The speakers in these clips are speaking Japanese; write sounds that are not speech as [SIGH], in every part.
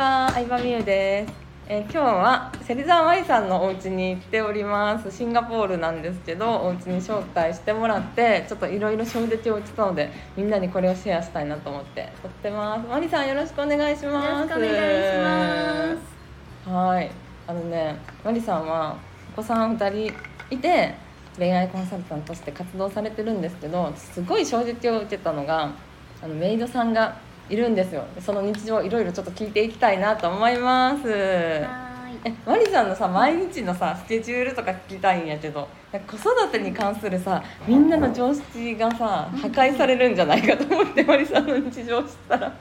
は、相葉美優です。えー今日は芹沢麻里さんのお家に行っております。シンガポールなんですけど、お家に招待してもらって、ちょっといろいろ衝撃を受けたので、みんなにこれをシェアしたいなと思って撮ってます。麻里さんよろしくお願いしよます。ろしくお願いします。はい、あのね、マリさんはお子さん2人いて恋愛コンサルタントとして活動されてるんですけどすごい衝撃を受けたのがあのメイドさんがいるんですよ。でその日常いろいろちょっと聞いていきたいなと思います。はえ。マリさんのさ毎日のさスケジュールとか聞きたいんやけど子育てに関するさみんなの常識がさ破壊されるんじゃないかと思ってマリさんの日常を知ったら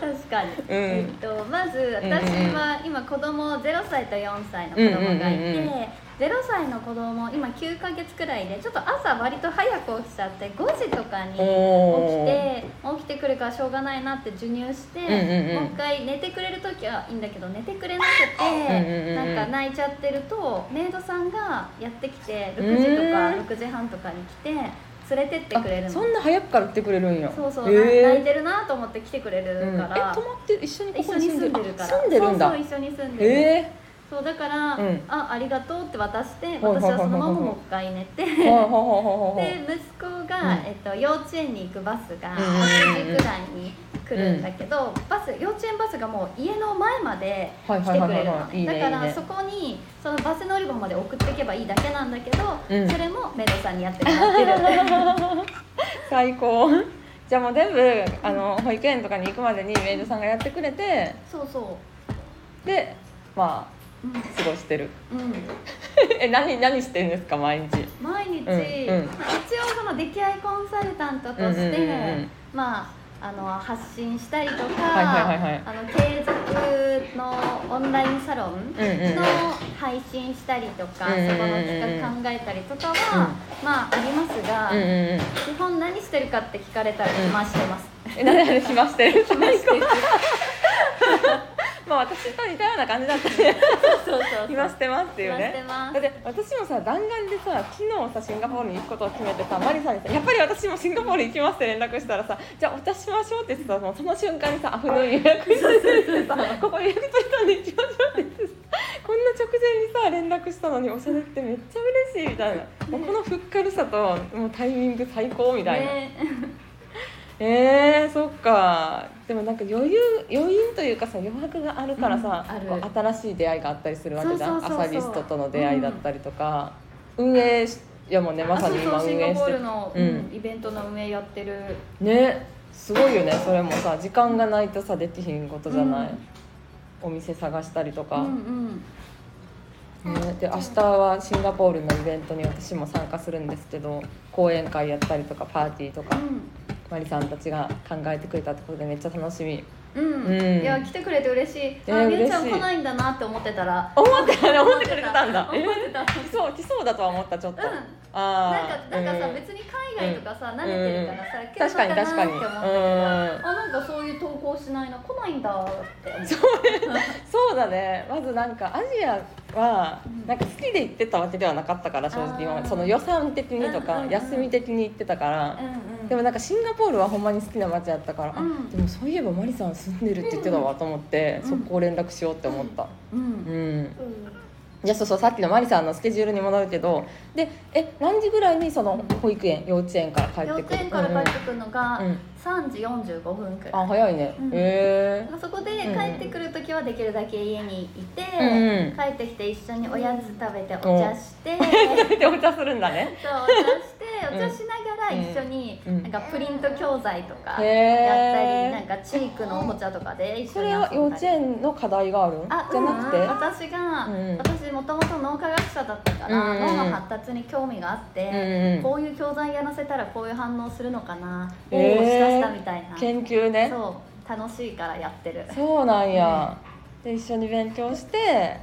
確かに。えっとまずうん私は今子供0歳と4歳の子供がいうんうんうんうんて、0歳の子供今9ヶ月くらいでちょっと朝割と早く起きちゃって5時とかに起きて起きてくるからしょうがないなって授乳して、うんうんうん。もう一回寝てくれる時はいいんだけど寝てくれなくうんうんて、うん。なんか泣いちゃってるとメイドさんがやってきて6時とかうん。6時半とかに来て連れてってくれるの。あそんな早くから来てくれるんや。そうそう、へー。泣いてるなと思って来てくれるうん、えから、泊まって一緒にこ一緒にこに住んでるから。あ住んでるんだ。そうそう一緒に住んでる、えそうだから、うん。あありがとうって渡して私はそのままもう一回寝て。で息子が、うん。えっと、幼稚園に行くバスがうんうんうんうん。8時くらいに来るんだけど、バス幼稚園バスがもう家の前まではい来てくれるだからそこにそのバス乗り場まで送っていけばいいだけなんだけど、うん。それもメイドさんにやってもらってる。[LAUGHS] 最高。じゃあもう全部あの保育園とかに行くまでにメイドさんがやってくれてそうそでまう、うん。あ過ごしてる。うん。[LAUGHS] え何何してるんですか毎日？毎日、うんうん。まあ一応その出来合いコンサルタントとして、うんうんうんうん。まああの発信したりとか、あの継続のオンラインサロンの配信したりとか、そこの企画考えたりとかは、まあありますが、基本何してるかって聞かれたら暇してます、[LAUGHS] え何してる？[LAUGHS] 暇してるまあ私と似たような感じだったね。そうそうそう。暇してますっていう暇ねだって私もさ弾丸でさ昨日さシンガポールに行くことを決めてさマリさんにさ「やっぱり私もシンガポール行きます」って連絡したらさ「じゃあお茶しましょう」って言ってさもうその瞬間にさアフタヌーン予約してさ「ここ予約取ったんで行きましょう」って言ってさこんな直前にさ連絡したのにおしゃれってめっちゃ嬉しいみたいな。もうこのふっかるさともうタイミング最高みたいな、ねえー、そっか。でもなんか余裕余韻というかさ余白があるからさ、うん新しい出会いがあったりするわけじゃん。そうそうそうそう。朝リストとの出会いだったりとか、運営しいやもうねまあさに今そうそうシンガ運営して。ポールの、ううん。ん、イベントの運営やってる。ねすごいよねそれもさ時間がないとさできひんことじゃない、お店探したりとか、うんうん。ね、で明日はシンガポールのイベントに私も参加するんですけど講演会やったりとかパーティーとか、マリさんたちが考えてくれたってことでめっちゃ楽しみ。うん、うん。うんいや来てくれて嬉しい、えあみゆちゃん来ないんだなって思ってたら。思ってたね思ってくれてたんだ。思ってた。来そう来そうだとは思ったちょっと、うん。あなんかなんかさ、うん。別に海外とかさ、慣れてるからさ、うん確かに確かに来るのなって思ったけど、うん。あなんかそういう投稿しないな来ないんだって思って。[LAUGHS] そうだね。まずなんかアジアはうん。なんか好きで行ってたわけではなかったから正直その予算的にとかうんうんうん。休み的に行ってたから。うんうんでもなんかシンガポールはほんまに好きな街やったから、あうん。でもそういえばマリさん住んでるって言ってたわと思って、うん。速攻連絡しようって思った。うん。うん、いやそうそうさっきのマリさんのスケジュールに戻るけどでえ何時ぐらいにその保育園幼稚園から帰幼ってくる？稚園から帰ってくるのがうん。うん。3時45分くらい、あ早いね、うん。へそこで帰ってくる時はできるだけ家にいて、うん。帰ってきて一緒におやつ食べてお茶して、[LAUGHS] えでお茶するんだね。そうお茶してお茶しながら一緒にうん。なんかプリント教材とかやったりなんかチークのおもちゃとかで一そ緒に遊んだり。れは幼稚園の課題がある？んあじゃなくて、うん。私が、うん。私もともと脳科学者だったから、脳の発達に興味があって、こういう教材やらせたらこういう反応するのかな、へー。おおしたしたみたいな。研究ね。そう。楽しいからやってる。そうなんや、で一緒に勉強して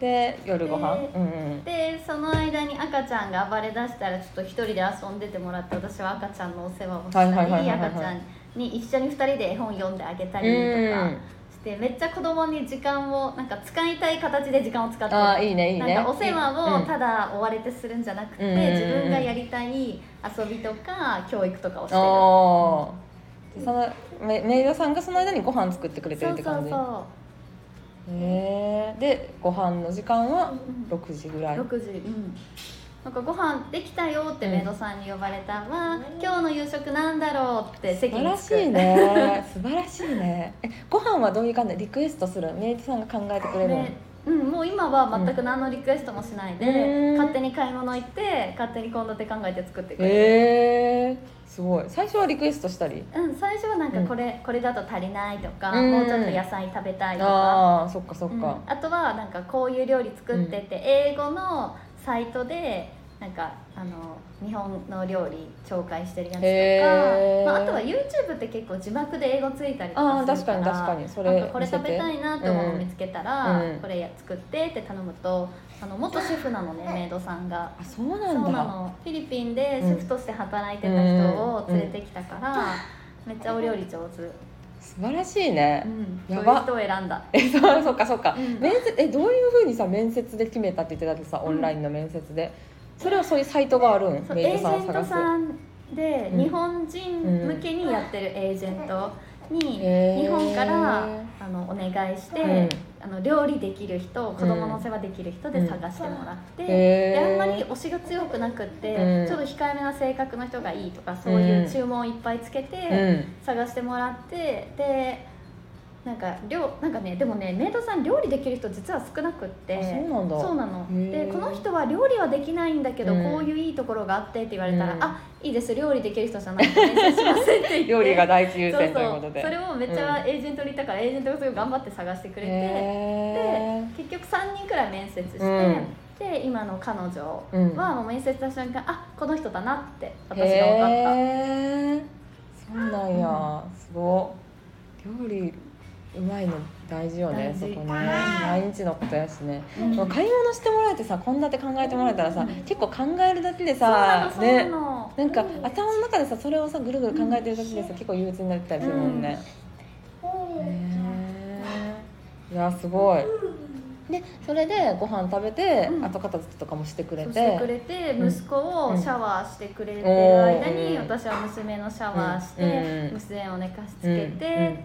で夜ご飯？でうんうんでその間に赤ちゃんが暴れ出したらちょっと一人で遊んでてもらって私は赤ちゃんのお世話をしたり赤ちゃんに一緒に二人で絵本読んであげたりとかしてめっちゃ子供に時間をなんか使いたい形で時間を使ってる。あーいいねいいね。なんかお世話うん。をただ追われてするんじゃなくて、うん自分がやりたい遊びとか教育とかをしてる。そのメメイドさんがその間にご飯作ってくれてるそうそうって感じ？そへえでご飯の時間はうん6時ぐらい、6時うん。なんかご飯できたよってメイドさんに呼ばれたわ、今日の夕食なんだろうって素席に着く。晴らしいね。素晴らしいね。[LAUGHS] えご飯はどういう感じ？でリクエストする？メイドさんが考えてくれるの、でうん、もう今は全く何のリクエストもしないで、うん。勝手に買い物行って勝手に献立考えて作ってくれる、へえすごい。最初はリクエストしたり？うん、最初はなんかこれ,、これだと足りないとか、うん。もうちょっと野菜食べたいとか、ああそっかそっうん。か、あとはなんかこういう料理作ってって、英語のサイトでなんかあの日本の料理紹介してるやつとか、まあ、あとは YouTube って結構字幕で英語ついたりとかするから確かに確かにそれこれ食べたいなって思うの見つけたら、うん。これや作ってって頼むとあの元シェフなのねメイドさんが。あそうなんだ。の。フィリピンでシェフとして働いてた人を連れてきたから、めっちゃお料理上手、素晴らしいね。う、ん、やば。そういう人を選んだ。えそうそっかそっか、うん。面接えどういうふうにさ面接で決めたって言ってたってさオンラインの面接で、それはそういうサイトがあるん？そうエージメイドさんをェント探す？さんでうん。日本人向けにやってるエージェントにへー。日本からあのお願いして、うん。あの料理できる人子供の世話できる人で探してもらって、へでーあんまり推しが強くなくって、うん。ちょっと控えめな性格の人がいいとかそういう注文をいっぱいつけて、うん。探してもらってでなんか料なんかねでもねメイドさん料理できる人実は少なくってあそうなんだ。そうなの。でこの人は料理はできないんだけど、うん。こういういいところがあってって言われたら、うん。あいいです料理できる人じゃないと練習しませんって言って。[LAUGHS] 料理が第一優先というそうことで。それをめっちゃエージェントに言ったから、エージェントがすごい頑張って探してくれて、へで結局3人くらい面接して、うん。で今の彼女うんはもう面接した瞬間、あこの人だなってー私が分かった。そうなんや、すごい料理うまいの大事よねそこね。毎日のことやしね、うん。もう買い物してもらえてさ献立考えてもらえたらさ、うん。結構考えるだけでさね。の。なんか頭の中でさそれをさぐるぐる考えてるだけでさ、結構憂鬱になったりするもんね、へえ。いやすごい。でそれでご飯食べて、うん。後片付けとかもしてくれて。してくれてうん。息子をシャワーしてくれてる間にうん私は娘のシャワーしてうん。娘を寝かしつけて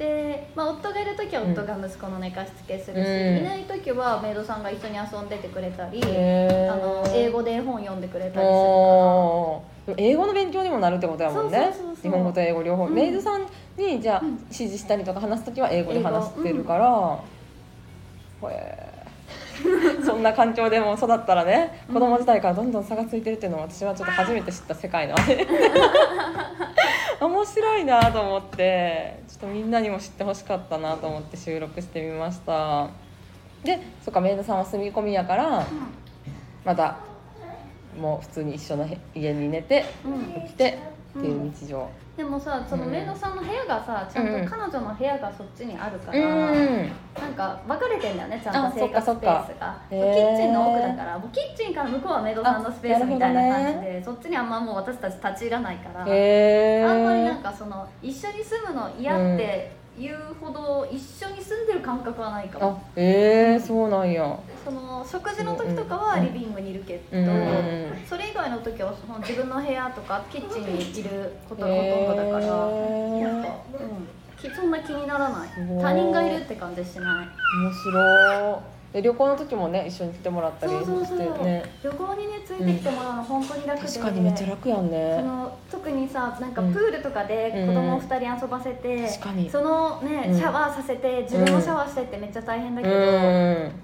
で、まあ、夫がいる時は夫が息子の寝かしつけするしうん。いない時はメイドさんが一緒に遊んでてくれたりあの英語で絵本読んでくれたりするかおー。でも英語の勉強にもなるってことやもんね。日本語と英語両方、うん。メイドさんにじゃあ、うん。指示したりとか話す時は英語で話してるから、へえ [LAUGHS] そんな環境でも育ったらね子供時代からどんどん差がついてるっていうのを私はちょっと初めて知った世界なので [LAUGHS] 面白いなと思ってちょっとみんなにも知ってほしかったなと思って収録してみました。でそっかメイドさんは住み込みやからまたもう普通に一緒の家に寝て起きてっていう日常。でもさそのメイドさんの部屋がさちゃんうん。と彼女の部屋がそっちにあるかうら、ん。なんか分かれてんだよねちゃんあと生活スペースが。キッチンの奥だからもうキッチンから向こうはメイドさんのスペースみたいな感じで、そっちにあんまもう私たち立ち入らないから、あんまりなんかその一緒に住むの嫌って言うほど一緒に住んでる感覚はないかも、えそうなんや。その食事の時とかはリビングにいるけど、うんそれ以外の時はその自分の部屋とかキッチンにいることがほとんどだから、へー。なんか、うん、きそんな気にならない。他人がいるって感じしない。面白いで旅行の時もね一緒に来てもらったりそうそうそう、してね。旅行にねついてきてもらうの本当に楽で、確かにめっちゃ楽やんそねの特にさなんかうん。プールとかで子供2人遊ばせて、確かに。そのね、うん。シャワーさせて自分もシャワーしてってめっちゃ大変だうけど、ん。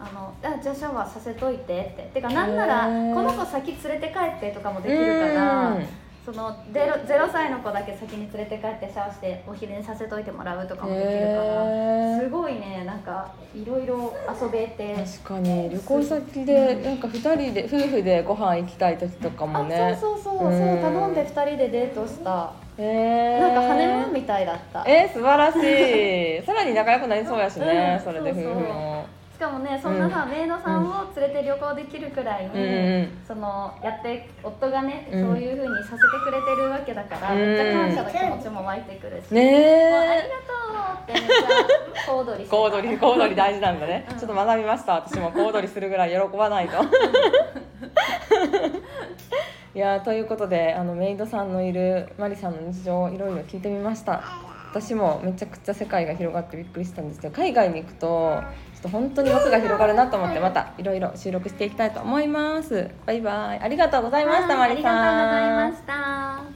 あのあじゃあシャワーさせといてって。てかなんならこの子先連れて帰ってとかもできるから、うんその 0, 0歳の子だけ先に連れて帰ってシャワーしてお昼寝させといてもらうとかもできるからへー。すごいねなんかいろいろ遊べて。確かに旅行先でなんか二人で夫婦でご飯行きたい時とかもね。あそうそうそう、うん。そう頼んで2人でデートした。へー。なんかハネムーンみたいだった。えー、素晴らしい。さらに仲良くなりそうやしね、うんそれで夫婦そうそう。もしかもねそんなさ、メイドさんを連れて旅行できるくらいに、うんうんそのやって夫がね、うん。そういうふうにさせてくれてるわけだから、うん。めっちゃ感謝の気持ちも湧いてくるし、ねもうありがえとうってめっちゃ小躍り小躍り小躍り大事なんだね、うん。ちょっと学びました。私も小躍りするぐらい喜ばないと。い [LAUGHS] いやーということであのメイドさんのいるマリさんの日常をいろいろ聞いてみました私もめちゃくちゃ世界が広がってびっくりしたんですけど海外に行くとちょっと本当に枠が広がるなと思ってまたいろいろ収録していきたいと思います。バイバイ。ありがとうございましたマリさん。はいありがとうございました